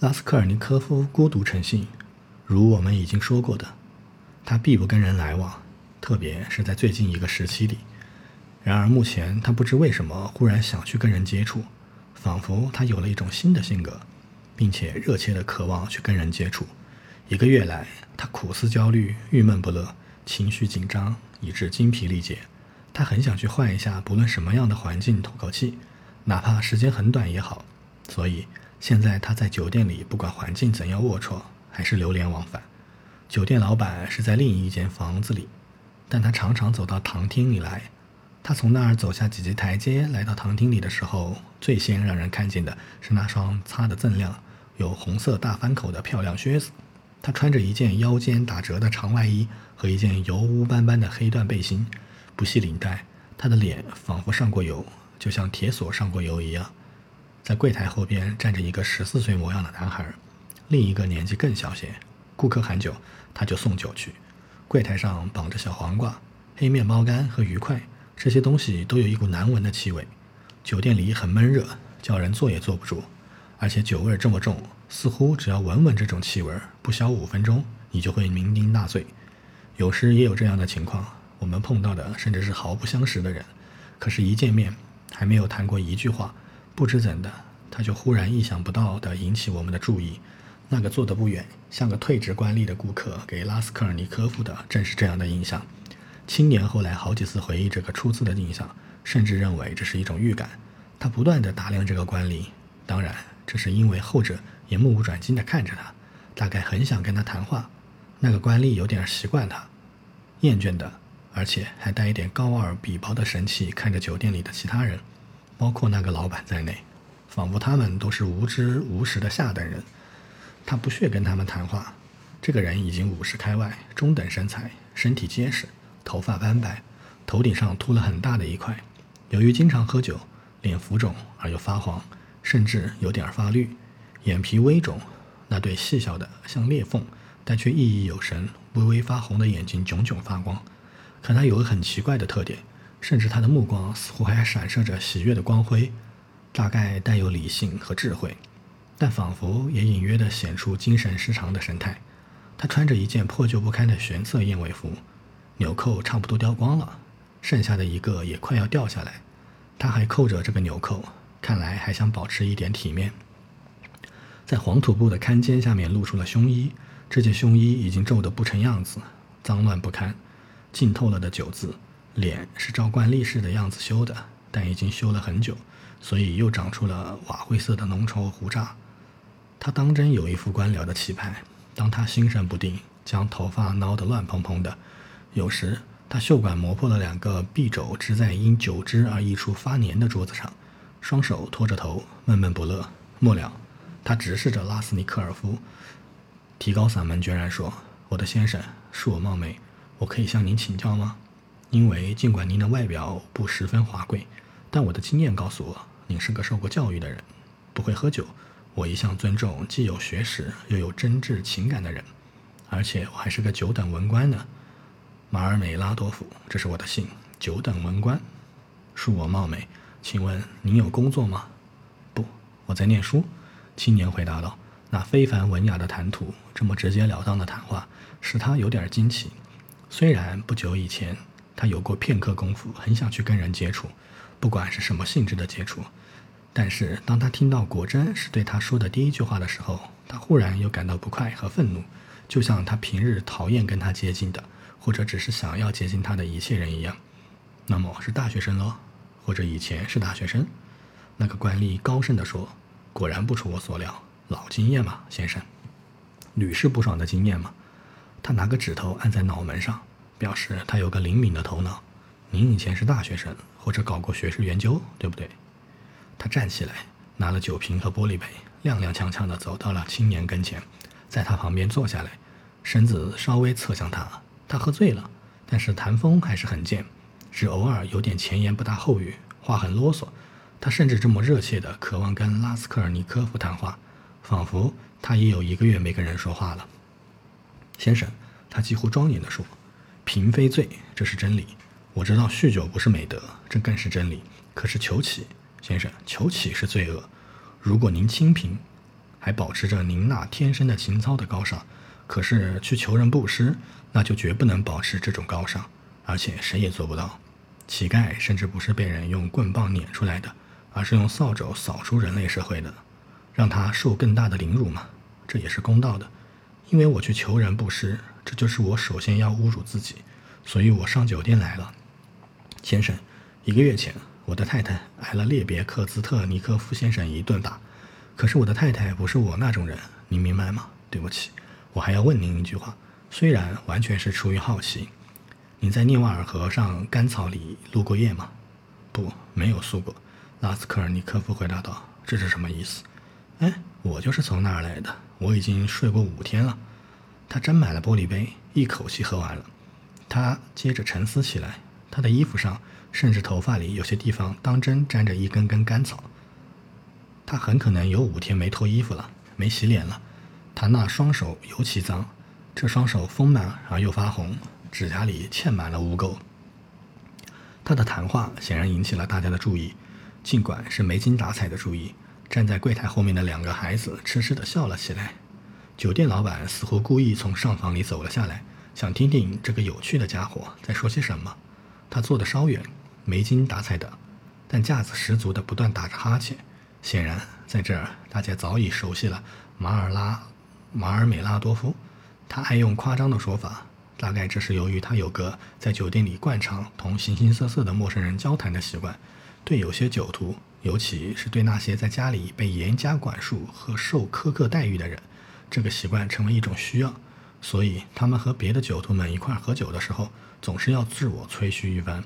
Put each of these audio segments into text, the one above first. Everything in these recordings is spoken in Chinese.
拉斯科尔尼科夫孤独成性，如我们已经说过的，他必不跟人来往，特别是在最近一个时期里。然而目前他不知为什么忽然想去跟人接触，仿佛他有了一种新的性格，并且热切的渴望去跟人接触。一个月来，他苦思焦虑，郁闷不乐，情绪紧张，以致精疲力竭。他很想去换一下不论什么样的环境透口气，哪怕时间很短也好。所以。现在他在酒店里，不管环境怎样龌龊，还是流连忘返。酒店老板是在另一间房子里，但他常常走到堂厅里来。他从那儿走下几级台阶，来到堂厅里的时候，最先让人看见的是那双擦得锃亮、有红色大翻口的漂亮靴子。他穿着一件腰间打折的长外衣和一件油污斑斑的黑缎背心，不系领带。他的脸仿佛上过油，就像铁锁上过油一样。在柜台后边站着一个十四岁模样的男孩，另一个年纪更小些。顾客喊酒，他就送酒去。柜台上绑着小黄瓜、黑面包干和鱼块，这些东西都有一股难闻的气味。酒店里很闷热，叫人坐也坐不住，而且酒味这么重，似乎只要闻闻这种气味，不消五分钟，你就会酩酊大醉。有时也有这样的情况，我们碰到的甚至是毫不相识的人，可是，一见面还没有谈过一句话。不知怎的，他就忽然意想不到地引起我们的注意。那个坐得不远、像个退职官吏的顾客，给拉斯科尔尼科夫的正是这样的印象。青年后来好几次回忆这个初次的印象，甚至认为这是一种预感。他不断地打量这个官吏，当然，这是因为后者也目不转睛地看着他，大概很想跟他谈话。那个官吏有点习惯他，厌倦的，而且还带一点高傲鄙薄的神气，看着酒店里的其他人。包括那个老板在内，仿佛他们都是无知无识的下等人。他不屑跟他们谈话。这个人已经五十开外，中等身材，身体结实，头发斑白，头顶上秃了很大的一块。由于经常喝酒，脸浮肿而又发黄，甚至有点发绿，眼皮微肿，那对细小的像裂缝，但却熠熠有神、微微发红的眼睛炯炯发光。可他有个很奇怪的特点。甚至他的目光似乎还闪射着喜悦的光辉，大概带有理性和智慧，但仿佛也隐约地显出精神失常的神态。他穿着一件破旧不堪的玄色燕尾服，纽扣差不多掉光了，剩下的一个也快要掉下来。他还扣着这个纽扣，看来还想保持一点体面。在黄土布的坎肩下面露出了胸衣，这件胸衣已经皱得不成样子，脏乱不堪，浸透了的酒渍。脸是照惯例式的样子修的，但已经修了很久，所以又长出了瓦灰色的浓稠胡渣。他当真有一副官僚的气派。当他心神不定，将头发挠得乱蓬蓬的，有时他袖管磨破了两个臂肘，支在因酒汁而溢出发黏的桌子上，双手托着头，闷闷不乐。末了，他直视着拉斯尼科尔夫，提高嗓门，决然说：“我的先生，恕我冒昧，我可以向您请教吗？”因为尽管您的外表不十分华贵，但我的经验告诉我，您是个受过教育的人，不会喝酒。我一向尊重既有学识又有真挚情感的人，而且我还是个九等文官呢。马尔美拉多夫，这是我的姓。九等文官，恕我冒昧，请问您有工作吗？不，我在念书。青年回答道。那非凡文雅的谈吐，这么直截了当的谈话，使他有点惊奇。虽然不久以前。他有过片刻功夫，很想去跟人接触，不管是什么性质的接触。但是当他听到果真是对他说的第一句话的时候，他忽然又感到不快和愤怒，就像他平日讨厌跟他接近的，或者只是想要接近他的一切人一样。那么是大学生喽，或者以前是大学生？那个官吏高声地说：“果然不出我所料，老经验嘛，先生，屡试不爽的经验嘛。”他拿个指头按在脑门上。表示他有个灵敏的头脑。您以前是大学生，或者搞过学术研究，对不对？他站起来，拿了酒瓶和玻璃杯，踉踉跄跄地走到了青年跟前，在他旁边坐下来，身子稍微侧向他。他喝醉了，但是谈风还是很贱，只偶尔有点前言不搭后语，话很啰嗦。他甚至这么热切地渴望跟拉斯科尔尼科夫谈话，仿佛他已有一个月没跟人说话了。先生，他几乎庄严地说。贫非罪，这是真理。我知道酗酒不是美德，这更是真理。可是求乞，先生，求乞是罪恶。如果您清贫，还保持着您那天生的情操的高尚。可是去求人布施，那就绝不能保持这种高尚，而且谁也做不到。乞丐甚至不是被人用棍棒撵出来的，而是用扫帚扫出人类社会的，让他受更大的凌辱嘛，这也是公道的。因为我去求人布施，这就是我首先要侮辱自己，所以我上酒店来了，先生。一个月前，我的太太挨了列别克兹特尼科夫先生一顿打，可是我的太太不是我那种人，您明白吗？对不起。我还要问您一句话，虽然完全是出于好奇，你在涅瓦尔河上干草里露过夜吗？不，没有宿过。拉斯科尔尼科夫回答道：“这是什么意思？”哎，我就是从那儿来的，我已经睡过五天了。他斟满了玻璃杯，一口气喝完了。他接着沉思起来，他的衣服上甚至头发里有些地方当真沾着一根根干草。他很可能有五天没脱衣服了，没洗脸了。他那双手尤其脏，这双手丰满而又发红，指甲里嵌满了污垢。他的谈话显然引起了大家的注意，尽管是没精打采的注意。站在柜台后面的两个孩子痴痴地笑了起来。酒店老板似乎故意从上房里走了下来，想听听这个有趣的家伙在说些什么。他坐得稍远，没精打采的，但架子十足的不断打着哈欠。显然，在这儿大家早已熟悉了马尔拉。马尔美拉多夫，他爱用夸张的说法，大概这是由于他有个在酒店里惯常同形形色色的陌生人交谈的习惯，对有些酒徒，尤其是对那些在家里被严加管束和受苛刻待遇的人，这个习惯成为一种需要，所以他们和别的酒徒们一块喝酒的时候，总是要自我吹嘘一番，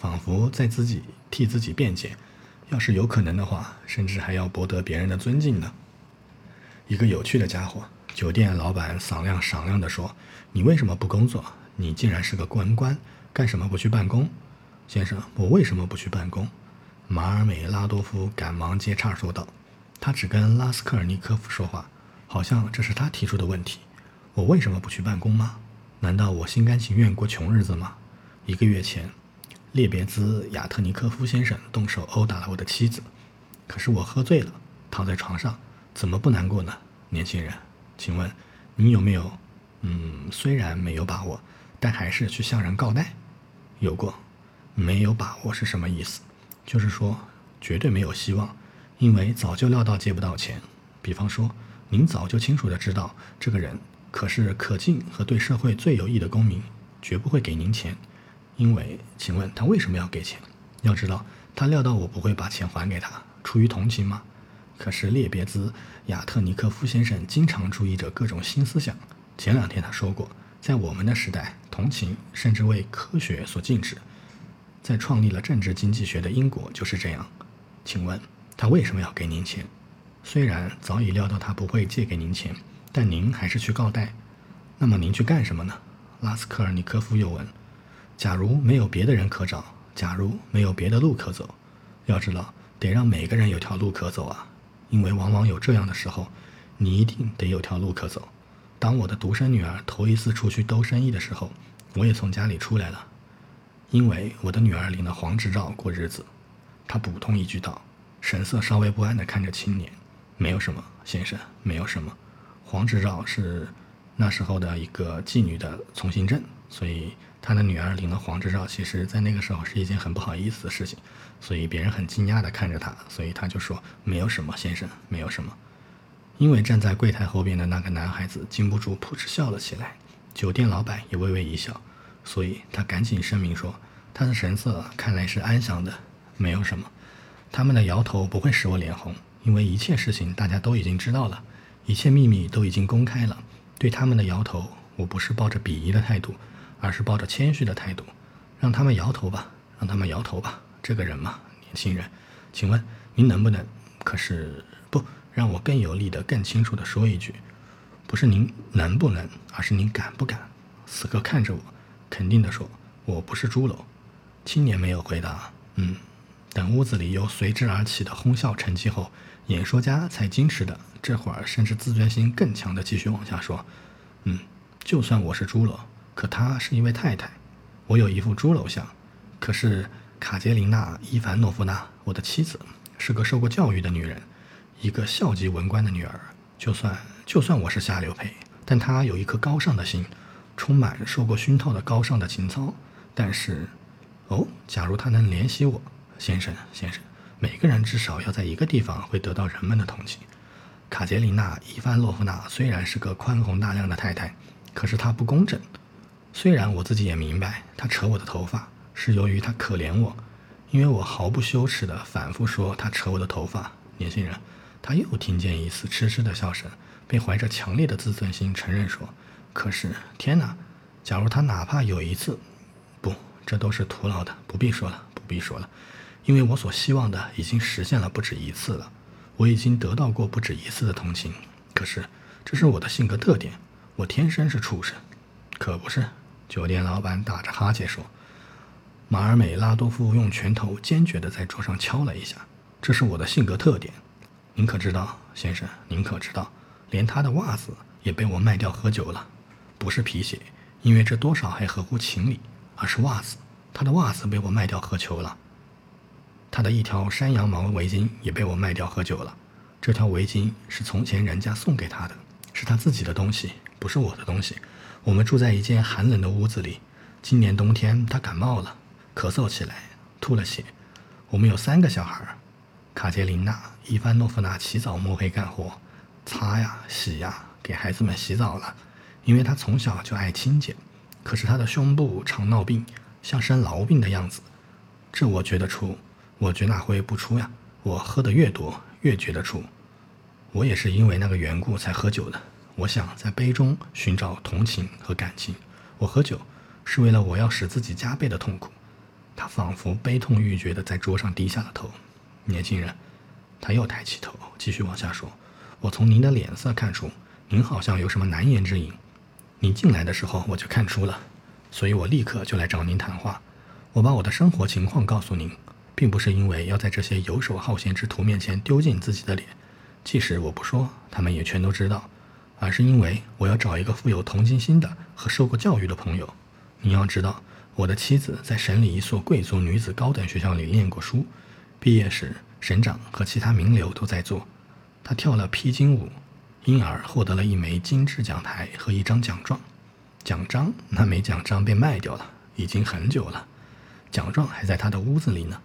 仿佛在自己替自己辩解，要是有可能的话，甚至还要博得别人的尊敬呢。一个有趣的家伙。酒店老板嗓亮嗓亮地说：“你为什么不工作？你竟然是个文官，干什么不去办公？”先生，我为什么不去办公？马尔美拉多夫赶忙接茬说道。他只跟拉斯科尔尼科夫说话，好像这是他提出的问题。我为什么不去办公吗？难道我心甘情愿过穷日子吗？一个月前，列别兹亚特尼科夫先生动手殴打了我的妻子，可是我喝醉了，躺在床上，怎么不难过呢？年轻人。请问，你有没有，嗯，虽然没有把握，但还是去向人告贷？有过，没有把握是什么意思？就是说绝对没有希望，因为早就料到借不到钱。比方说，您早就清楚的知道这个人可是可敬和对社会最有益的公民，绝不会给您钱。因为，请问他为什么要给钱？要知道，他料到我不会把钱还给他，出于同情吗？可是列别兹亚特尼克夫先生经常注意着各种新思想。前两天他说过，在我们的时代，同情甚至为科学所禁止。在创立了政治经济学的英国就是这样。请问他为什么要给您钱？虽然早已料到他不会借给您钱，但您还是去告贷。那么您去干什么呢？拉斯科尔尼科夫又问。假如没有别的人可找，假如没有别的路可走，要知道，得让每个人有条路可走啊。因为往往有这样的时候，你一定得有条路可走。当我的独生女儿头一次出去兜生意的时候，我也从家里出来了。因为我的女儿领了黄执照过日子，她补充一句道，神色稍微不安地看着青年：“没有什么，先生，没有什么。黄执照是那时候的一个妓女的从行证，所以。”他的女儿领了黄执照，其实，在那个时候是一件很不好意思的事情，所以别人很惊讶地看着他，所以他就说：“没有什么，先生，没有什么。”因为站在柜台后边的那个男孩子禁不住噗嗤笑了起来，酒店老板也微微一笑，所以他赶紧声明说：“他的神色看来是安详的，没有什么。他们的摇头不会使我脸红，因为一切事情大家都已经知道了，一切秘密都已经公开了。对他们的摇头，我不是抱着鄙夷的态度。”而是抱着谦虚的态度，让他们摇头吧，让他们摇头吧。这个人嘛，年轻人，请问您能不能？可是不让我更有力的、更清楚的说一句，不是您能不能，而是您敢不敢？此刻看着我，肯定的说，我不是猪篓。青年没有回答。嗯，等屋子里由随之而起的哄笑沉寂后，演说家才矜持的，这会儿甚至自尊心更强的继续往下说。嗯，就算我是猪篓。可她是一位太太，我有一副猪篓像。可是卡捷琳娜·伊凡诺夫娜，我的妻子，是个受过教育的女人，一个校级文官的女儿。就算就算我是下流胚，但她有一颗高尚的心，充满受过熏陶的高尚的情操。但是，哦，假如他能怜惜我，先生，先生，每个人至少要在一个地方会得到人们的同情。卡捷琳娜·伊凡洛夫娜虽然是个宽宏大量的太太，可是她不公正。虽然我自己也明白，她扯我的头发是由于她可怜我，因为我毫不羞耻地反复说她扯我的头发。年轻人，他又听见一丝痴痴的笑声，并怀着强烈的自尊心承认说：“可是，天哪！假如他哪怕有一次……”不，这都是徒劳的，不必说了，不必说了，因为我所希望的已经实现了不止一次了，我已经得到过不止一次的同情。可是，这是我的性格特点，我天生是畜生。可不是，酒店老板打着哈欠说。马尔美拉多夫用拳头坚决地在桌上敲了一下。这是我的性格特点，您可知道，先生？您可知道，连他的袜子也被我卖掉喝酒了，不是皮鞋，因为这多少还合乎情理。而是袜子，他的袜子被我卖掉喝酒了。他的一条山羊毛围巾也被我卖掉喝酒了。这条围巾是从前人家送给他的，是他自己的东西，不是我的东西。我们住在一间寒冷的屋子里。今年冬天他感冒了，咳嗽起来，吐了血。我们有三个小孩。卡捷琳娜·伊凡诺夫娜起早摸黑干活，擦呀洗呀，给孩子们洗澡了，因为她从小就爱清洁。可是他的胸部常闹病，像生痨病的样子，这我觉得出，我觉那会不出呀？我喝的越多，越觉得出。我也是因为那个缘故才喝酒的。我想在杯中寻找同情和感情。我喝酒是为了我要使自己加倍的痛苦。他仿佛悲痛欲绝地在桌上低下了头。年轻人，他又抬起头，继续往下说：“我从您的脸色看出，您好像有什么难言之隐。”您进来的时候我就看出了，所以我立刻就来找您谈话。我把我的生活情况告诉您，并不是因为要在这些游手好闲之徒面前丢尽自己的脸，即使我不说，他们也全都知道，而是因为我要找一个富有同情心的和受过教育的朋友。你要知道，我的妻子在省里一所贵族女子高等学校里念过书，毕业时省长和其他名流都在做，她跳了披荆舞。因而获得了一枚金质奖牌和一张奖状，奖章那枚奖章被卖掉了，已经很久了，奖状还在他的屋子里呢。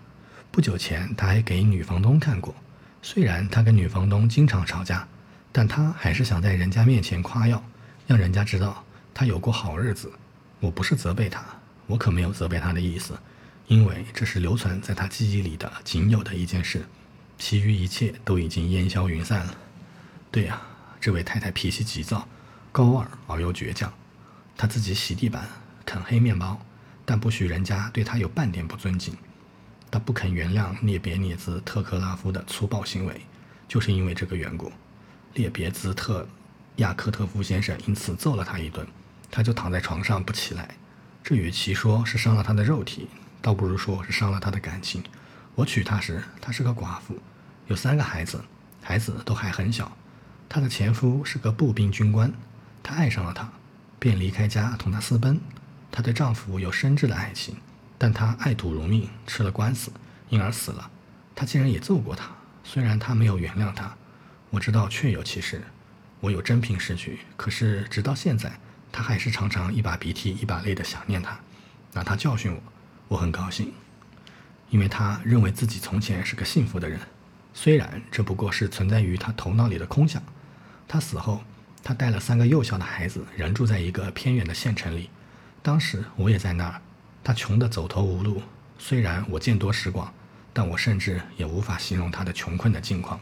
不久前他还给女房东看过，虽然他跟女房东经常吵架，但他还是想在人家面前夸耀，让人家知道他有过好日子。我不是责备他，我可没有责备他的意思，因为这是留存在他记忆里的仅有的一件事，其余一切都已经烟消云散了。对呀。这位太太脾气急躁、高傲而又倔强，她自己洗地板、啃黑面包，但不许人家对她有半点不尊敬。他不肯原谅列别涅兹特克拉夫的粗暴行为，就是因为这个缘故。列别兹特亚克特夫先生因此揍了他一顿，他就躺在床上不起来。这与其说是伤了他的肉体，倒不如说是伤了他的感情。我娶她时，她是个寡妇，有三个孩子，孩子都还很小。她的前夫是个步兵军官，她爱上了他，便离开家同他私奔。她对丈夫有深挚的爱情，但他爱赌如命，吃了官司，因而死了。他竟然也揍过他，虽然他没有原谅他，我知道确有其事，我有真凭实据。可是直到现在，他还是常常一把鼻涕一把泪的想念他，拿他教训我。我很高兴，因为他认为自己从前是个幸福的人，虽然这不过是存在于他头脑里的空想。他死后，他带了三个幼小的孩子，人住在一个偏远的县城里。当时我也在那儿。他穷得走投无路，虽然我见多识广，但我甚至也无法形容他的穷困的境况。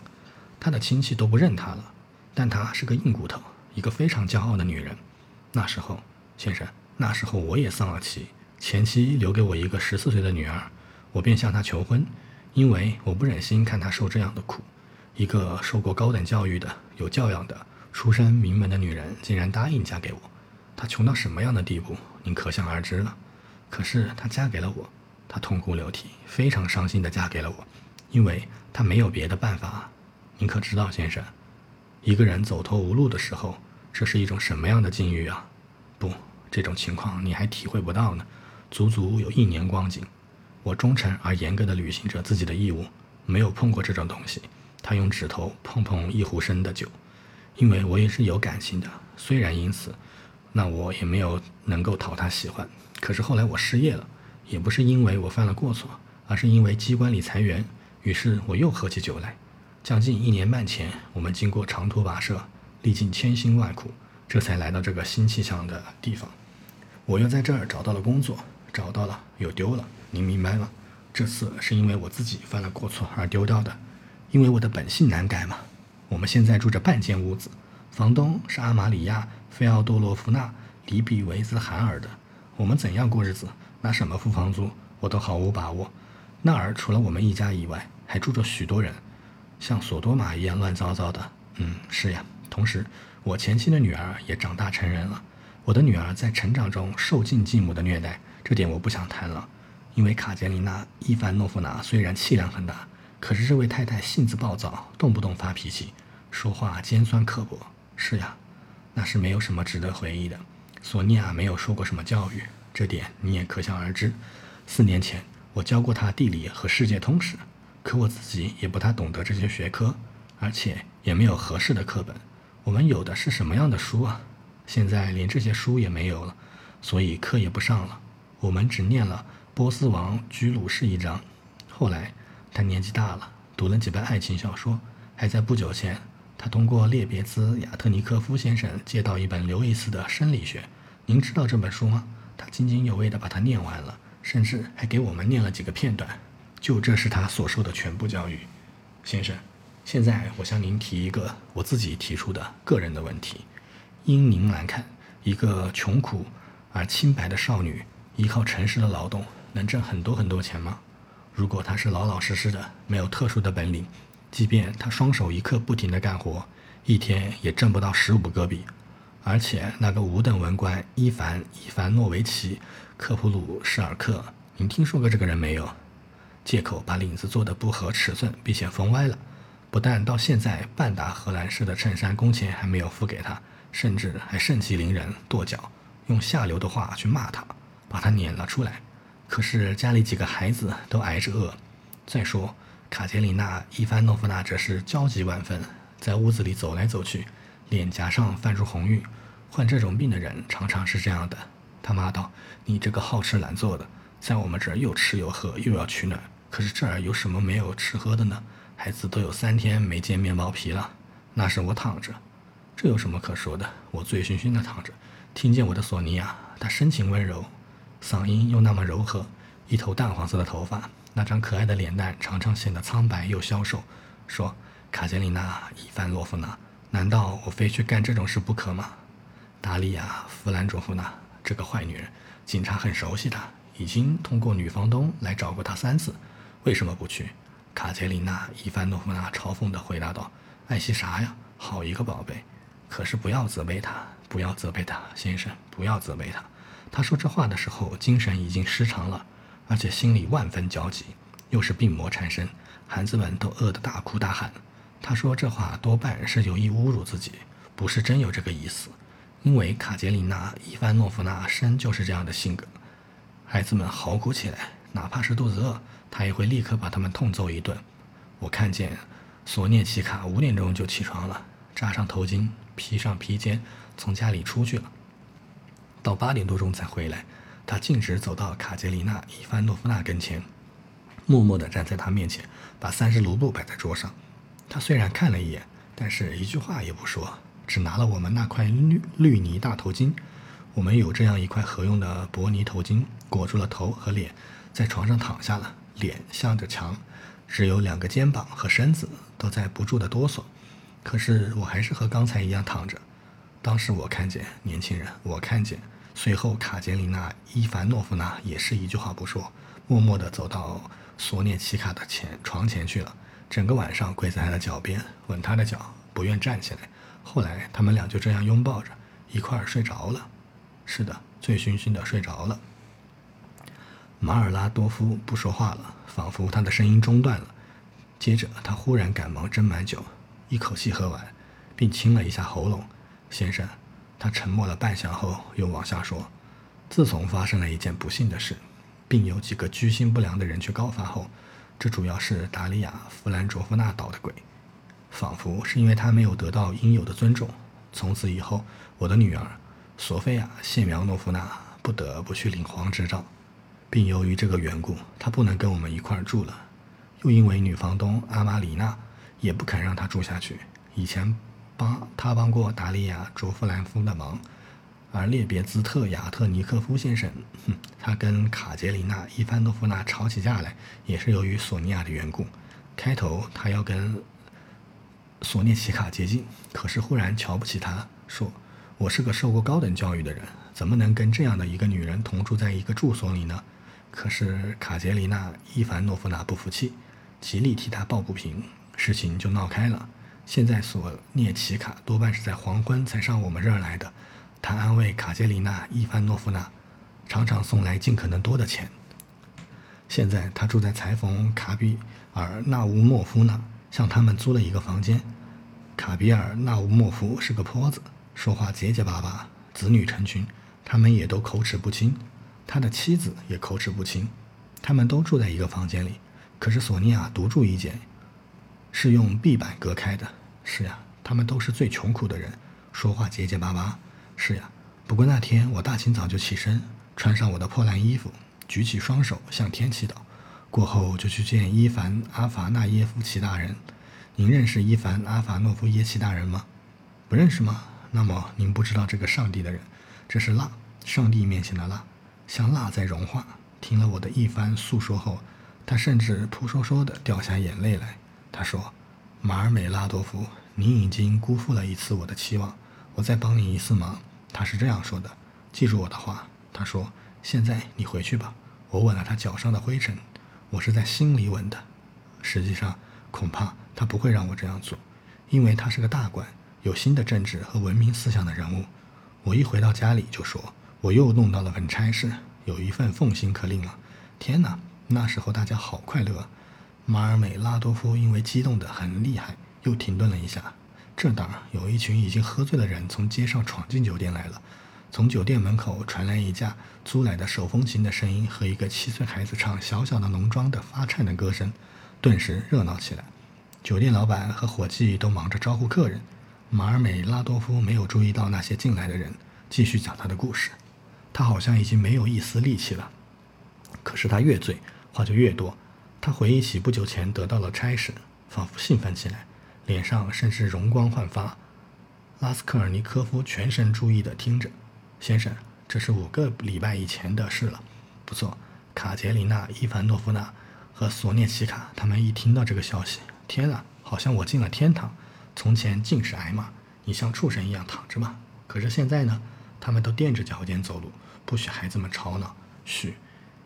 他的亲戚都不认他了，但他是个硬骨头，一个非常骄傲的女人。那时候，先生，那时候我也丧了妻，前妻留给我一个十四岁的女儿，我便向她求婚，因为我不忍心看她受这样的苦。一个受过高等教育的、有教养的、出身名门的女人，竟然答应嫁给我。她穷到什么样的地步，您可想而知了。可是她嫁给了我，她痛哭流涕，非常伤心地嫁给了我，因为她没有别的办法。您可知道，先生，一个人走投无路的时候，这是一种什么样的境遇啊？不，这种情况你还体会不到呢。足足有一年光景，我忠诚而严格地履行着自己的义务，没有碰过这种东西。他用指头碰碰一壶生的酒，因为我也是有感情的。虽然因此，那我也没有能够讨他喜欢。可是后来我失业了，也不是因为我犯了过错，而是因为机关里裁员。于是我又喝起酒来。将近一年半前，我们经过长途跋涉，历尽千辛万苦，这才来到这个新气象的地方。我又在这儿找到了工作，找到了又丢了。您明白吗？这次是因为我自己犯了过错而丢掉的，因为我的本性难改嘛。我们现在住着半间屋子，房东是阿玛里亚·菲奥多罗夫娜·里比维兹罕尔的。我们怎样过日子，拿什么付房租，我都毫无把握。那儿除了我们一家以外，还住着许多人，像索多玛一样乱糟糟的。嗯，是呀。同时，我前妻的女儿也长大成人了。我的女儿在成长中受尽继母的虐待，这点我不想谈了。因为卡捷琳娜·伊凡诺夫娜虽然气量很大，可是这位太太性子暴躁，动不动发脾气，说话尖酸刻薄。是呀，那是没有什么值得回忆的。索尼娅没有受过什么教育，这点你也可想而知。四年前，我教过她地理和世界通史，可我自己也不太懂得这些学科，而且也没有合适的课本。我们有的是什么样的书啊？现在连这些书也没有了，所以课也不上了。我们只念了。波斯王居鲁士一章。后来，他年纪大了，读了几本爱情小说。还在不久前，他通过列别兹·亚特尼科夫先生借到一本刘易斯的生理学。您知道这本书吗？他津津有味地把它念完了，甚至还给我们念了几个片段。就这是他所受的全部教育，先生。现在我向您提一个我自己提出的个人的问题：因您来看，一个穷苦而清白的少女，依靠诚实的劳动。能挣很多很多钱吗？如果她是老老实实的，没有特殊的本领，即便他双手一刻不停地干活，一天也挣不到十五个币。而且那个五等文官伊凡·伊凡诺维奇·科普鲁什尔克，您听说过这个人没有？借口把领子做的不合尺寸，并且缝歪了，不但到现在半打荷兰式的衬衫工钱还没有付给他，甚至还盛气凌人，跺脚，用下流的话去骂他，把他撵了出来。可是家里几个孩子都挨着饿，再说卡捷琳娜·伊凡诺夫娜则是焦急万分，在屋子里走来走去，脸颊上泛出红晕。患这种病的人常常是这样的。他骂道：“你这个好吃懒做的，在我们这儿又吃又喝，又要取暖。可是这儿有什么没有吃喝的呢？孩子都有三天没见面包皮了。那是我躺着，这有什么可说的？我醉醺醺的躺着，听见我的索尼娅，她深情温柔。”嗓音又那么柔和，一头淡黄色的头发，那张可爱的脸蛋常常显得苍白又消瘦。说：“卡捷琳娜·伊凡洛夫娜，难道我非去干这种事不可吗？”达利亚·弗兰卓夫娜，这个坏女人，警察很熟悉她，已经通过女房东来找过她三次。为什么不去？卡捷琳娜·伊凡诺夫娜嘲讽地回答道：“爱惜啥呀？好一个宝贝！可是不要责备她，不要责备她，先生，不要责备她。”他说这话的时候，精神已经失常了，而且心里万分焦急，又是病魔缠身，孩子们都饿得大哭大喊。他说这话多半是有意侮辱自己，不是真有这个意思。因为卡捷琳娜·伊凡诺夫娜生就是这样的性格，孩子们嚎哭起来，哪怕是肚子饿，他也会立刻把他们痛揍一顿。我看见索涅奇卡五点钟就起床了，扎上头巾，披上披肩，从家里出去了。到八点多钟才回来，他径直走到卡捷琳娜·伊凡诺夫娜跟前，默默地站在她面前，把三十卢布摆在桌上。他虽然看了一眼，但是一句话也不说，只拿了我们那块绿绿泥大头巾。我们有这样一块合用的薄泥头巾，裹住了头和脸，在床上躺下了，脸向着墙，只有两个肩膀和身子都在不住地哆嗦。可是我还是和刚才一样躺着。当时我看见年轻人，我看见。随后，卡捷琳娜·伊凡诺夫娜也是一句话不说，默默地走到索涅奇卡的前床前去了。整个晚上跪在他的脚边，吻他的脚，不愿站起来。后来，他们俩就这样拥抱着，一块儿睡着了。是的，醉醺醺的睡着了。马尔拉多夫不说话了，仿佛他的声音中断了。接着，他忽然赶忙斟满酒，一口气喝完，并清了一下喉咙。先生。他沉默了半晌后，又往下说：“自从发生了一件不幸的事，并有几个居心不良的人去告发后，这主要是达利亚·弗兰卓夫娜捣的鬼。仿佛是因为他没有得到应有的尊重。从此以后，我的女儿索菲亚·谢苗诺夫娜不得不去领黄执照，并由于这个缘故，她不能跟我们一块儿住了。又因为女房东阿玛里娜也不肯让她住下去。以前帮他帮过达利亚·卓夫兰夫的忙，而列别兹特亚特尼克夫先生，哼，他跟卡捷琳娜·伊凡诺夫娜吵起架来，也是由于索尼娅的缘故。开头他要跟索涅奇卡接近，可是忽然瞧不起他，说：“我是个受过高等教育的人，怎么能跟这样的一个女人同住在一个住所里呢？”可是卡捷琳娜·伊凡诺夫娜不服气，极力替他抱不平，事情就闹开了。现在索涅奇卡多半是在黄昏才上我们这儿来的，他安慰卡捷琳娜·伊凡诺夫娜，常常送来尽可能多的钱。现在他住在裁缝卡比尔纳乌莫夫那，向他们租了一个房间。卡比尔纳乌莫夫是个泼子，说话结结巴巴，子女成群，他们也都口齿不清。他的妻子也口齿不清。他们都住在一个房间里，可是索尼娅独住一间，是用壁板隔开的。是呀，他们都是最穷苦的人，说话结结巴巴。是呀，不过那天我大清早就起身，穿上我的破烂衣服，举起双手向天祈祷。过后就去见伊凡阿法纳耶夫齐大人。您认识伊凡阿法诺夫耶齐大人吗？不认识吗？那么您不知道这个上帝的人，这是蜡，上帝面前的蜡，像蜡在融化。听了我的一番诉说后，他甚至扑簌簌地掉下眼泪来。他说：“马尔美拉多夫，你已经辜负了一次我的期望，我再帮你一次忙。”他是这样说的。记住我的话。他说：“现在你回去吧。”我吻了他脚上的灰尘。我是在心里吻的，实际上恐怕他不会让我这样做，因为他是个大官，有新的政治和文明思想的人物。我一回到家里就说，我又弄到了份差事，有一份奉行可令了。天哪，那时候大家好快乐。马尔美拉多夫因为激动得很厉害，又停顿了一下。这当有一群已经喝醉的人从街上闯进酒店来了。从酒店门口传来一架租来的手风琴的声音和一个七岁孩子唱小小的农庄的发颤的歌声，顿时热闹起来。酒店老板和伙计都忙着招呼客人。马尔美拉多夫没有注意到那些进来的人，继续讲他的故事。他好像已经没有一丝力气了。可是他越醉，话就越多。他回忆起不久前得到了差事，仿佛兴奋起来，脸上甚至容光焕发。拉斯科尔尼科夫全神注意地听着。先生，这是五个礼拜以前的事了。不错，卡捷琳娜·伊凡诺夫娜和索涅奇卡他们一听到这个消息，天啊，好像我进了天堂。从前尽是挨骂，你像畜生一样躺着吧。可是现在呢，他们都垫着脚尖走路，不许孩子们吵闹。嘘，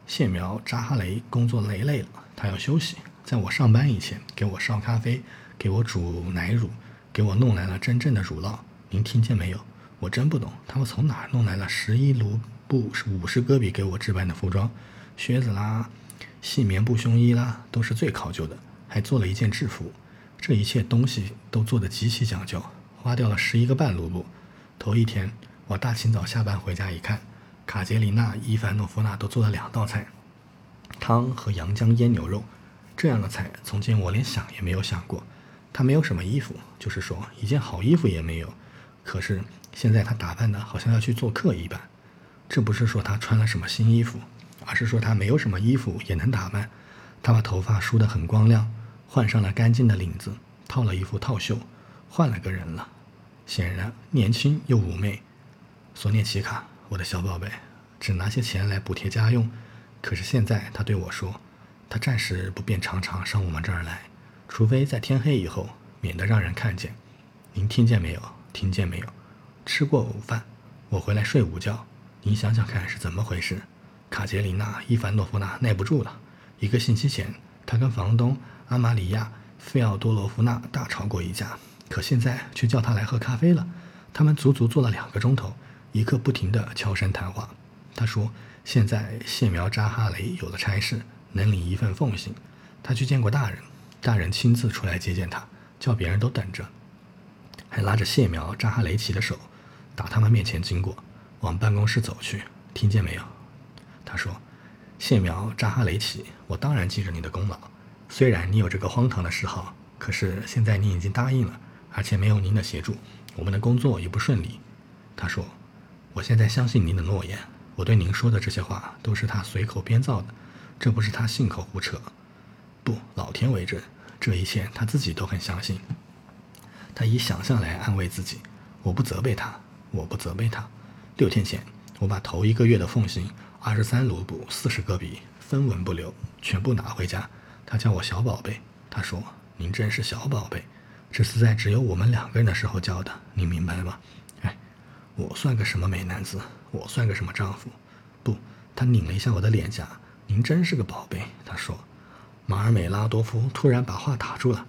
谢苗扎哈雷工作累累了，他要休息。在我上班以前，给我烧咖啡，给我煮奶乳，给我弄来了真正的乳酪。您听见没有？我真不懂，他们从哪儿弄来了十一卢布五十戈比给我置办的服装，靴子啦，细棉布胸衣啦，都是最考究的，还做了一件制服。这一切东西都做得极其讲究，花掉了十一个半卢布。头一天，我大清早下班回家一看，卡捷琳娜·伊凡诺夫娜都做了两道菜，汤和阳江腌牛肉。这样的菜，从前我连想也没有想过。她没有什么衣服，就是说一件好衣服也没有。可是。现在他打扮的好像要去做客一般，这不是说他穿了什么新衣服，而是说他没有什么衣服也能打扮。他把头发梳得很光亮，换上了干净的领子，套了一副套袖，换了个人了，显然年轻又妩媚。索涅奇卡，我的小宝贝，只拿些钱来补贴家用。可是现在他对我说，他暂时不便常常上我们这儿来，除非在天黑以后，免得让人看见。您听见没有？听见没有？吃过午饭，我回来睡午觉。您想想看是怎么回事？卡捷琳娜·伊凡诺夫娜耐不住了。一个星期前，她跟房东阿玛里亚·费奥多罗夫娜大吵过一架，可现在却叫她来喝咖啡了。他们足足坐了两个钟头，一刻不停地悄声谈话。他说：“现在谢苗扎哈雷有了差事，能领一份奉行。他去见过大人，大人亲自出来接见他，叫别人都等着，还拉着谢苗扎哈雷奇的手。”打他们面前经过，往办公室走去，听见没有？他说：“谢苗扎哈雷奇，我当然记着你的功劳。虽然你有这个荒唐的嗜好，可是现在你已经答应了，而且没有您的协助，我们的工作也不顺利。他说：“我现在相信您的诺言，我对您说的这些话都是他随口编造的，这不是他信口胡扯。不，老天为证，这一切他自己都很相信。他以想象来安慰自己。我不责备他，我不责备他。六天前，我把头一个月的俸薪二十三卢布四十个币分文不留，全部拿回家。他叫我小宝贝，他说：‘您真是小宝贝。’这是在只有我们两个人的时候叫的，你明白吗？我算个什么美男子？我算个什么丈夫？不，他拧了一下我的脸颊。您真是个宝贝，他说。马尔美拉多夫突然把话打住了，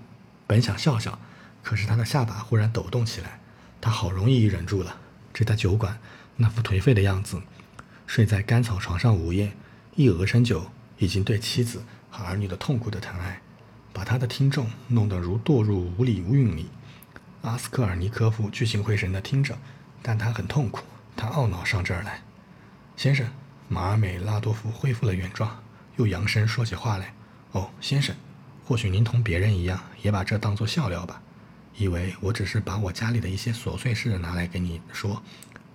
本想笑笑，可是他的下巴忽然抖动起来。他好容易忍住了。这在酒馆那副颓废的样子，睡在干草床上午夜，一额身酒，已经对妻子和儿女的痛苦的疼爱，把他的听众弄得如堕入无里运里。阿斯科尔尼科夫聚精会神地听着，但他很痛苦。他懊恼上这儿来。先生，马尔美拉多夫恢复了原状，又扬声说起话来。哦，先生，或许您同别人一样，也把这当作笑料吧，以为我只是把我家里的一些琐碎事拿来给你说。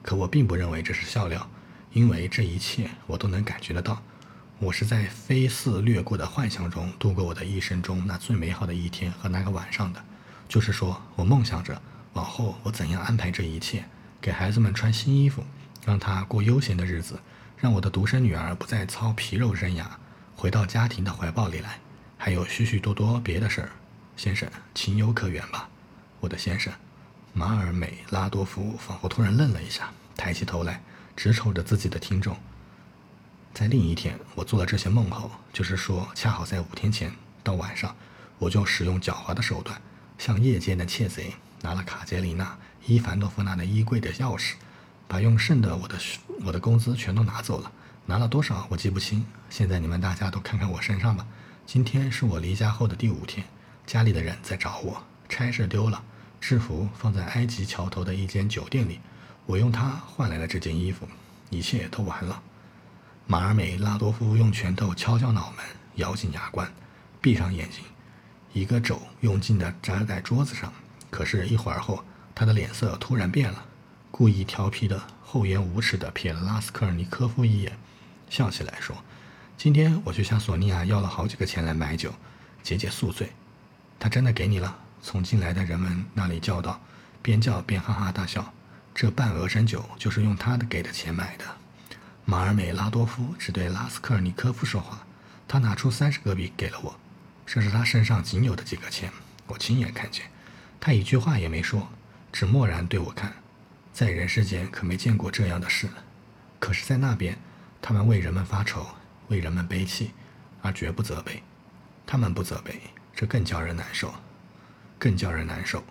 可我并不认为这是笑料，因为这一切我都能感觉得到。我是在飞似掠过的幻想中度过我的一生中那最美好的一天和那个晚上的。就是说我梦想着往后我怎样安排这一切，给孩子们穿新衣服，让他过悠闲的日子，让我的独生女儿不再操皮肉生涯。回到家庭的怀抱里来，还有许许多多别的事儿，先生情有可原吧，我的先生。马尔美拉多夫仿佛突然愣了一下，抬起头来，直瞅着自己的听众。在另一天，我做了这些梦后，就是说，恰好在五天前到晚上，我就使用狡猾的手段，向夜间的窃贼拿了卡捷琳娜伊凡诺夫娜的衣柜的钥匙，把用剩的我的我的工资全都拿走了。拿了多少我记不清。现在你们大家都看看我身上吧。今天是我离家后的第五天，家里的人在找我，差事丢了，制服放在埃及桥头的一间酒店里，我用它换来了这件衣服，一切都完了。马尔美拉多夫用拳头敲敲脑门，咬紧牙关，闭上眼睛，一个肘用劲地扎在桌子上。可是，一会儿后，他的脸色突然变了，故意调皮的厚颜无耻地瞥了拉斯科尔尼科夫一眼。笑起来说：“今天我去向索尼娅要了好几个钱来买酒，解解宿醉。他真的给你了？”从进来的人们那里叫道，边叫边哈哈大笑。这半额山酒就是用他的给的钱买的。马尔美拉多夫只对拉斯科尔尼科夫说话，他拿出三十戈比给了我，这是他身上仅有的几个钱，我亲眼看见。他一句话也没说，只默然对我看。在人世间可没见过这样的事，可是，在那边。他们为人们发愁，为人们悲泣，而绝不责备。他们不责备，这更叫人难受，更叫人难受。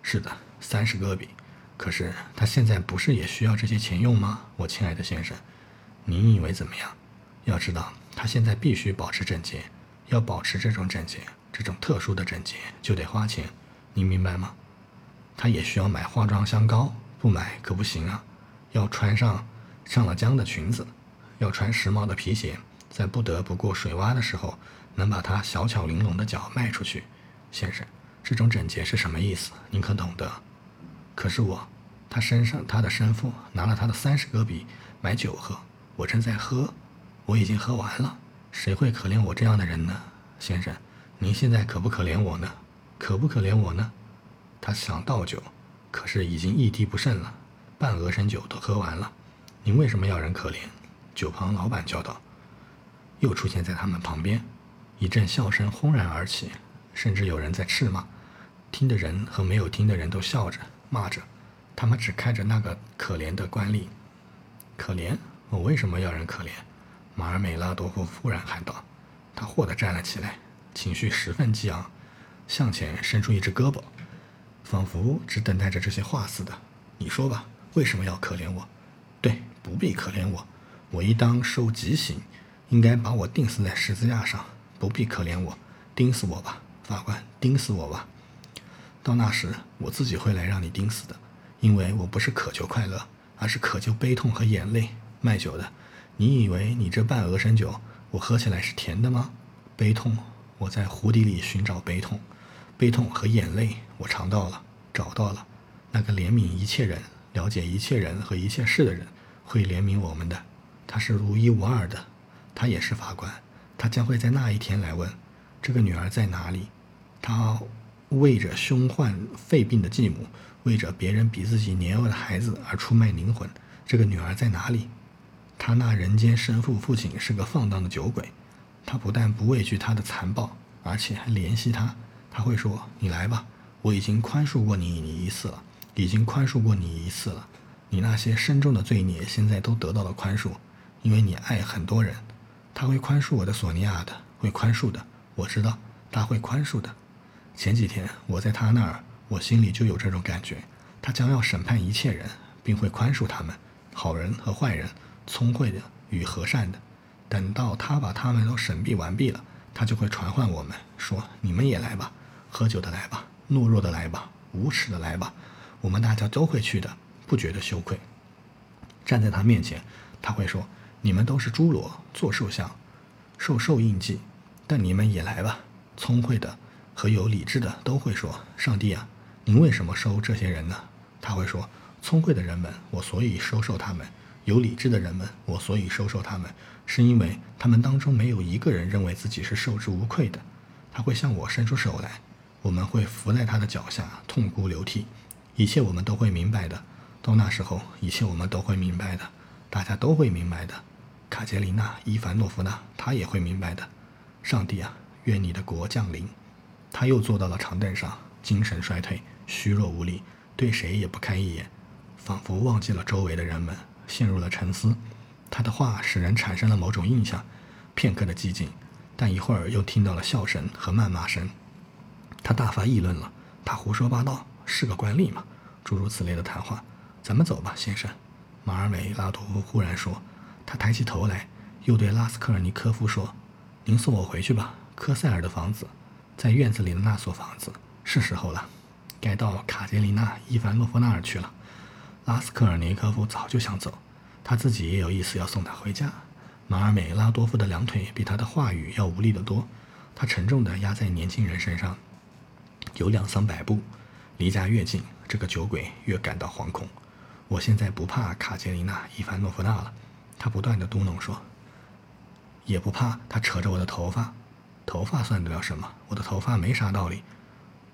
是的，三十戈比。可是他现在不是也需要这些钱用吗？我亲爱的先生，您以为怎么样？要知道，他现在必须保持整洁。要保持这种整洁，这种特殊的整洁，就得花钱。您明白吗？他也需要买化妆香膏，不买可不行啊。要穿上上了浆的裙子。要穿时髦的皮鞋，在不得不过水洼的时候，能把他小巧玲珑的脚迈出去。先生，这种整洁是什么意思？您可懂得？可是我，他身上他的生父拿了他的三十戈比买酒喝，我正在喝，我已经喝完了。谁会可怜我这样的人呢？先生，您现在可不可怜我呢？可不可怜我呢？他想倒酒，可是已经一滴不剩了，半额神酒都喝完了。您为什么要人可怜？酒旁老板叫道：“又出现在他们旁边。”一阵笑声轰然而起，甚至有人在斥骂。听的人和没有听的人都笑着骂着，他们只看着那个可怜的官吏。可怜？我为什么要人可怜？马尔美拉多夫忽然喊道。他霍地站了起来，情绪十分激昂，向前伸出一只胳膊，仿佛只等待着这些话似的。你说吧，为什么要可怜我？对，不必可怜我。我应当受极刑，应该把我钉死在十字架上，不必可怜我，钉死我吧，法官，钉死我吧。到那时，我自己会来让你钉死的，因为我不是渴求快乐，而是渴求悲痛和眼泪。卖酒的，你以为你这半额神酒，我喝起来是甜的吗？悲痛，我在湖底里寻找悲痛，悲痛和眼泪，我尝到了，找到了那个怜悯一切人、了解一切人和一切事的人，会怜悯我们的。他是独一无二的，他也是法官。他将会在那一天来问：这个女儿在哪里？他为着凶患肺病的继母，为着别人比自己年幼的孩子而出卖灵魂。这个女儿在哪里？他那人间生父父亲是个放荡的酒鬼。他不但不畏惧他的残暴，而且还怜惜他。他会说：“你来吧，我已经宽恕过你你一次了，已经宽恕过你一次了。你那些深重的罪孽现在都得到了宽恕，因为你爱很多人。他会宽恕我的索尼娅的，会宽恕的。我知道他会宽恕的。前几天我在他那儿，我心里就有这种感觉。他将要审判一切人，并会宽恕他们，好人和坏人，聪慧的与和善的。”等到他把他们都审毕完毕了，他就会传唤我们，说：“你们也来吧，喝酒的来吧，懦弱的来吧，无耻的来吧，我们大家都会去的，不觉得羞愧。”站在他面前，他会说：“你们都是侏罗，做兽像，受兽印记，但你们也来吧。”聪慧的和有理智的都会说：“上帝啊，您为什么收这些人呢？”他会说：“聪慧的人们，我所以收受他们。”有理智的人们，我所以收受他们，是因为他们当中没有一个人认为自己是受之无愧的。他会向我伸出手来，我们会伏在他的脚下，痛哭流涕。一切我们都会明白的。到那时候，一切我们都会明白的，大家都会明白的。卡捷琳娜·伊凡诺夫娜，她也会明白的。上帝啊，愿你的国降临。他又坐到了长凳上，精神衰退，虚弱无力，对谁也不看一眼，仿佛忘记了周围的人们。陷入了沉思，他的话使人产生了某种印象。片刻的寂静，但一会儿又听到了笑声和谩骂声。他大发议论了，他胡说八道，是个惯例嘛？诸如此类的谈话。咱们走吧，先生。马尔美拉多夫忽然说。他抬起头来，又对拉斯科尔尼科夫说：“您送我回去吧，科塞尔的房子，在院子里的那所房子。是时候了，该到卡捷琳娜·伊凡诺夫那儿去了。”拉斯科尔尼科夫早就想走，他自己也有意思要送他回家。马尔美拉多夫的两腿比他的话语要无力得多，他沉重地压在年轻人身上，有两三百步。离家越近，这个酒鬼越感到惶恐。我现在不怕卡捷琳娜·伊凡诺夫娜了，他不断地嘟囔说，也不怕他扯着我的头发。头发算得了什么？我的头发没啥道理。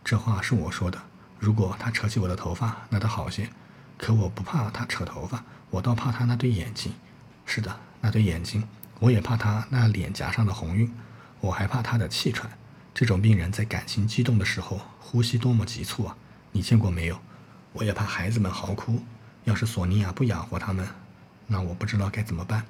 这话是我说的。如果他扯起我的头发，那倒好些。可我不怕他扯头发，我倒怕他那对眼睛。是的，那对眼睛。我也怕他那脸颊上的红晕，我还怕他的气喘。这种病人在感情激动的时候，呼吸多么急促啊！你见过没有？我也怕孩子们嚎哭。要是索尼娅不养活他们，那我不知道该怎么办。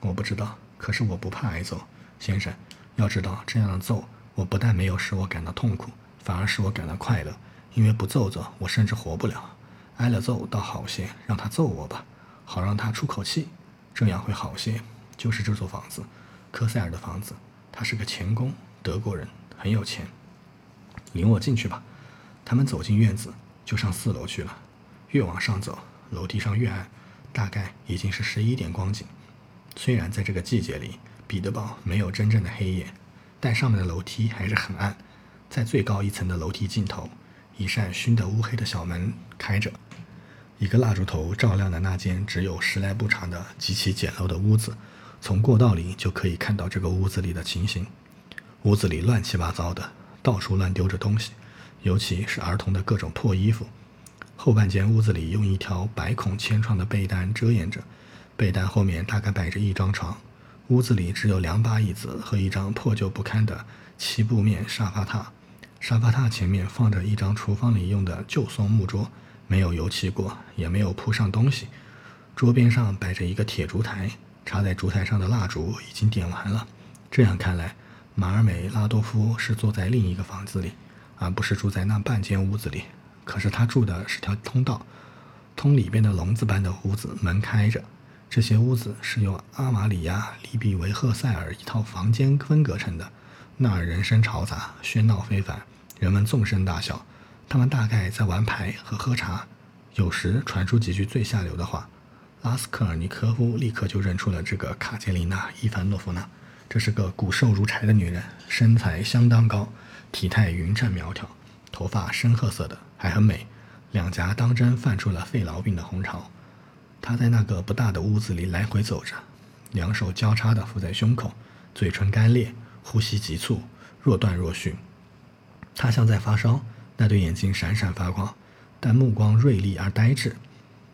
我不知道，可是我不怕挨揍，先生。要知道，这样的揍，我不但没有使我感到痛苦，反而使我感到快乐，因为不揍揍，我甚至活不了。挨了揍倒好些，让他揍我吧，好让他出口气，这样会好些。就是这座房子，科塞尔的房子，他是个钳工，德国人，很有钱。领我进去吧。他们走进院子，就上四楼去了。越往上走，楼梯上越暗，大概已经是十一点光景。虽然在这个季节里，彼得堡没有真正的黑夜，但上面的楼梯还是很暗。在最高一层的楼梯尽头，一扇熏得乌黑的小门开着。一个蜡烛头照亮的那间只有十来步长的极其简陋的屋子，从过道里就可以看到这个屋子里的情形。屋子里乱七八糟的，到处乱丢着东西，尤其是儿童的各种破衣服。后半间屋子里用一条百孔千疮的被单遮掩着，被单后面大概摆着一张床。屋子里只有两把椅子和一张破旧不堪的漆布面沙发榻，沙发榻前面放着一张厨房里用的旧松木桌。没有油漆过，也没有铺上东西。桌边上摆着一个铁烛台，插在烛台上的蜡烛已经点完了。这样看来，马尔美拉多夫是坐在另一个房子里，而不是住在那半间屋子里。可是他住的是条通道，通里边的笼子般的屋子门开着。这些屋子是由阿玛里亚·利比维赫塞尔一套房间分隔成的。那儿人声嘈杂，喧闹非凡，人们纵声大笑。他们大概在玩牌和喝茶，有时传出几句最下流的话。拉斯科尔尼科夫立刻就认出了这个卡捷琳娜·伊凡诺夫娜，这是个骨瘦如柴的女人，身材相当高，体态匀称苗条，头发深褐色的，还很美，两颊当真泛出了肺痨病的红潮。她在那个不大的屋子里来回走着，两手交叉地扶在胸口，嘴唇干裂，呼吸急促，若断若续。她像在发烧，那对眼睛闪闪发光，但目光锐利而呆滞。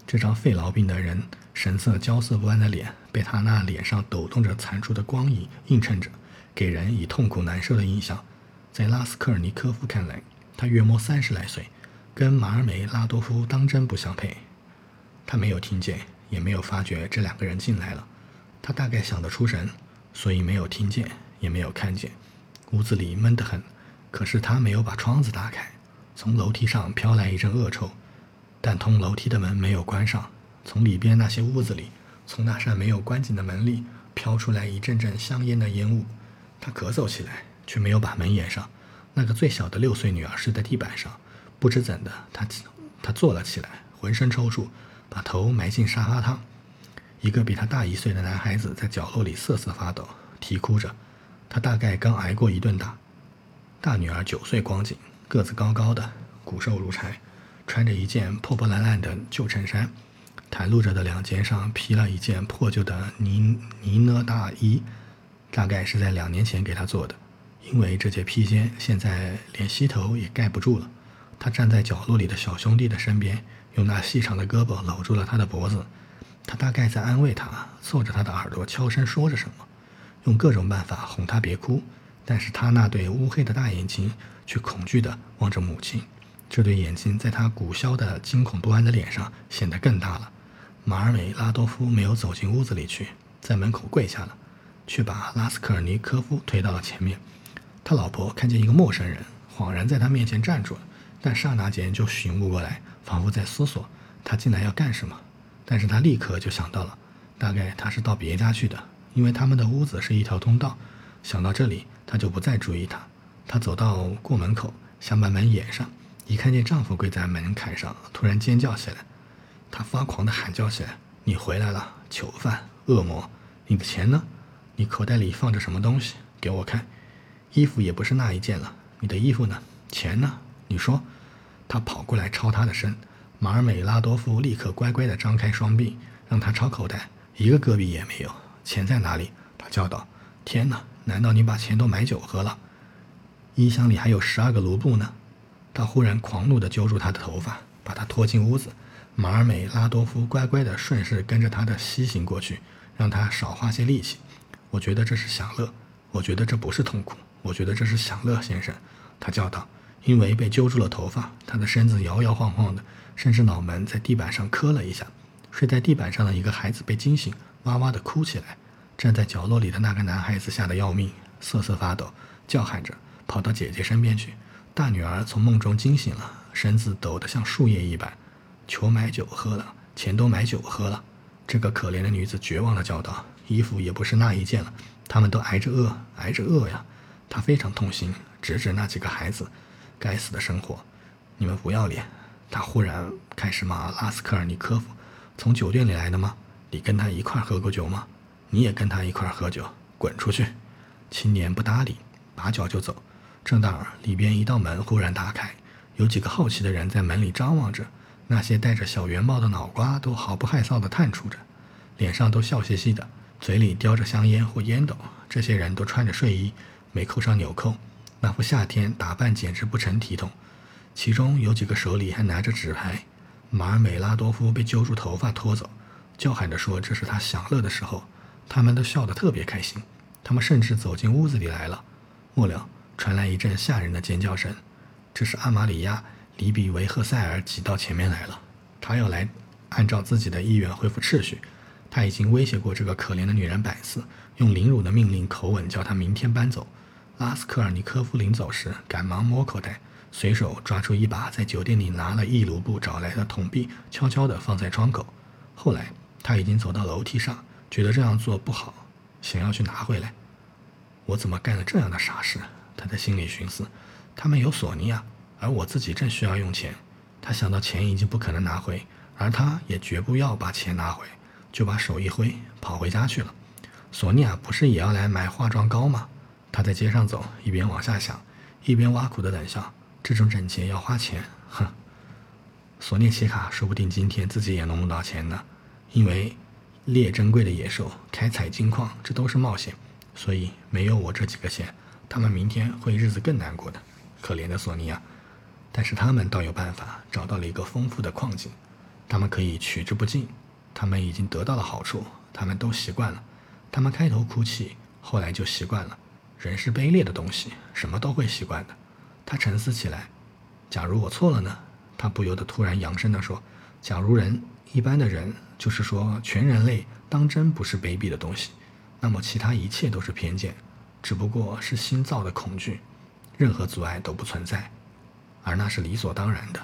这张肺痨病的人神色焦色不安的脸，被他那脸上抖动着残烛的光影映衬着，给人以痛苦难受的印象。在拉斯科尔尼科夫看来，他约莫三十来岁，跟马尔梅拉多夫当真不相配。他没有听见，也没有发觉这两个人进来了。他大概想得出神，所以没有听见，也没有看见。屋子里闷得很，可是他没有把窗子打开。从楼梯上飘来一阵恶臭。但通楼梯的门没有关上，从里边那些屋子里，从那扇没有关紧的门里飘出来一阵阵香烟的烟雾。他咳嗽起来，却没有把门掩上。那个最小的六岁女儿睡在地板上，不知怎的，她她坐了起来，浑身抽搐，把头埋进沙发汤。一个比他大一岁的男孩子在角落里瑟瑟发抖，啼哭着。他大概刚挨过一顿打。大女儿九岁光景，个子高高的，骨瘦如柴。穿着一件破破烂烂的旧衬衫，袒露着的两肩上披了一件破旧的呢呢呢大衣，大概是在两年前给他做的，因为这件披肩现在连膝头也盖不住了。他站在角落里的小兄弟的身边，用那细长的胳膊搂住了他的脖子。他大概在安慰他，凑着他的耳朵悄声说着什么，用各种办法哄他别哭。但是他那对乌黑的大眼睛却恐惧地望着母亲。这对眼睛在他鼓消的惊恐不安的脸上显得更大了。马尔美拉多夫没有走进屋子里去，在门口跪下了，却把拉斯科尔尼科夫推到了前面。他老婆看见一个陌生人，恍然在他面前站住了，但刹那间就醒悟过来，仿佛在思索他进来要干什么。但是他立刻就想到了，大概他是到别家去的，因为他们的屋子是一条通道。想到这里，他就不再注意他。他走到过门口，想把门掩上。一看见丈夫跪在门槛上，突然尖叫起来，他发狂地喊叫起来：“你回来了，囚犯，恶魔！你的钱呢？你口袋里放着什么东西？给我看。衣服也不是那一件了。你的衣服呢？钱呢？你说。”他跑过来抄他的身，马尔美拉多夫立刻乖乖地张开双臂，让他抄口袋，一个戈壁也没有。钱在哪里？他叫道：“天哪！难道你把钱都买酒喝了？衣箱里还有十二个卢布呢。”他忽然狂怒地揪住他的头发，把他拖进屋子。马尔美拉多夫乖乖地顺势跟着他的膝行过去，让他少花些力气。我觉得这是享乐，我觉得这不是痛苦，我觉得这是享乐，先生。他叫道。因为被揪住了头发，他的身子摇摇晃晃的，甚至脑门在地板上磕了一下。睡在地板上的一个孩子被惊醒，哇哇地哭起来。站在角落里的那个男孩子吓得要命，瑟瑟发抖，叫喊着跑到姐姐身边去。大女儿从梦中惊醒了，身子抖得像树叶一般。求买酒喝了，钱都买酒喝了。这个可怜的女子绝望地叫道：“衣服也不是那一件了，他们都挨着饿，挨着饿呀！”她非常痛心，指指那几个孩子：“该死的生活，你们不要脸！”她忽然开始骂拉斯科尔尼科夫：“从酒店里来的吗？你跟他一块喝过酒吗？你也跟他一块喝酒？滚出去！”青年不搭理，拔脚就走。正当里边一道门忽然打开，有几个好奇的人在门里张望着。那些戴着小圆帽的脑瓜都毫不害臊地探出着，脸上都笑嘻嘻的，嘴里叼着香烟或烟斗。这些人都穿着睡衣，没扣上纽扣，那副夏天打扮简直不成体统。其中有几个手里还拿着纸牌。马尔美拉多夫被揪住头发拖走，叫喊着说这是他享乐的时候。他们都笑得特别开心，他们甚至走进屋子里来了。末了。传来一阵吓人的尖叫声，这是阿玛里亚·里比维赫塞尔挤到前面来了。他要来按照自己的意愿恢复秩序。他已经威胁过这个可怜的女人百次，用凌辱的命令口吻叫她明天搬走。拉斯科尔尼科夫临走时赶忙摸口袋，随手抓出一把在酒店里拿了一卢布找来的铜币，悄悄地放在窗口。后来他已经走到楼梯上，觉得这样做不好，想要去拿回来。我怎么干了这样的傻事？他在心里寻思：“他们有索尼娅，而我自己正需要用钱。”他想到钱已经不可能拿回，而他也绝不要把钱拿回，就把手一挥，跑回家去了。索尼娅不是也要来买化妆膏吗？他在街上走，一边往下想，一边挖苦的冷笑：“这种整洁要花钱，哼。索涅奇卡说不定今天自己也弄不到钱呢，因为猎珍贵的野兽、开采金矿，这都是冒险，所以没有我这几个钱，他们明天会日子更难过的。可怜的索尼娅，但是他们倒有办法，找到了一个丰富的矿井，他们可以取之不尽。他们已经得到了好处，他们都习惯了。他们开头哭泣，后来就习惯了。人是卑劣的东西，什么都会习惯的。他沉思起来，假如我错了呢？他不由得突然扬声地说：“假如人一般的人，就是说全人类，当真不是卑鄙的东西，那么其他一切都是偏见，只不过是新造的恐惧，任何阻碍都不存在，而那是理所当然的。”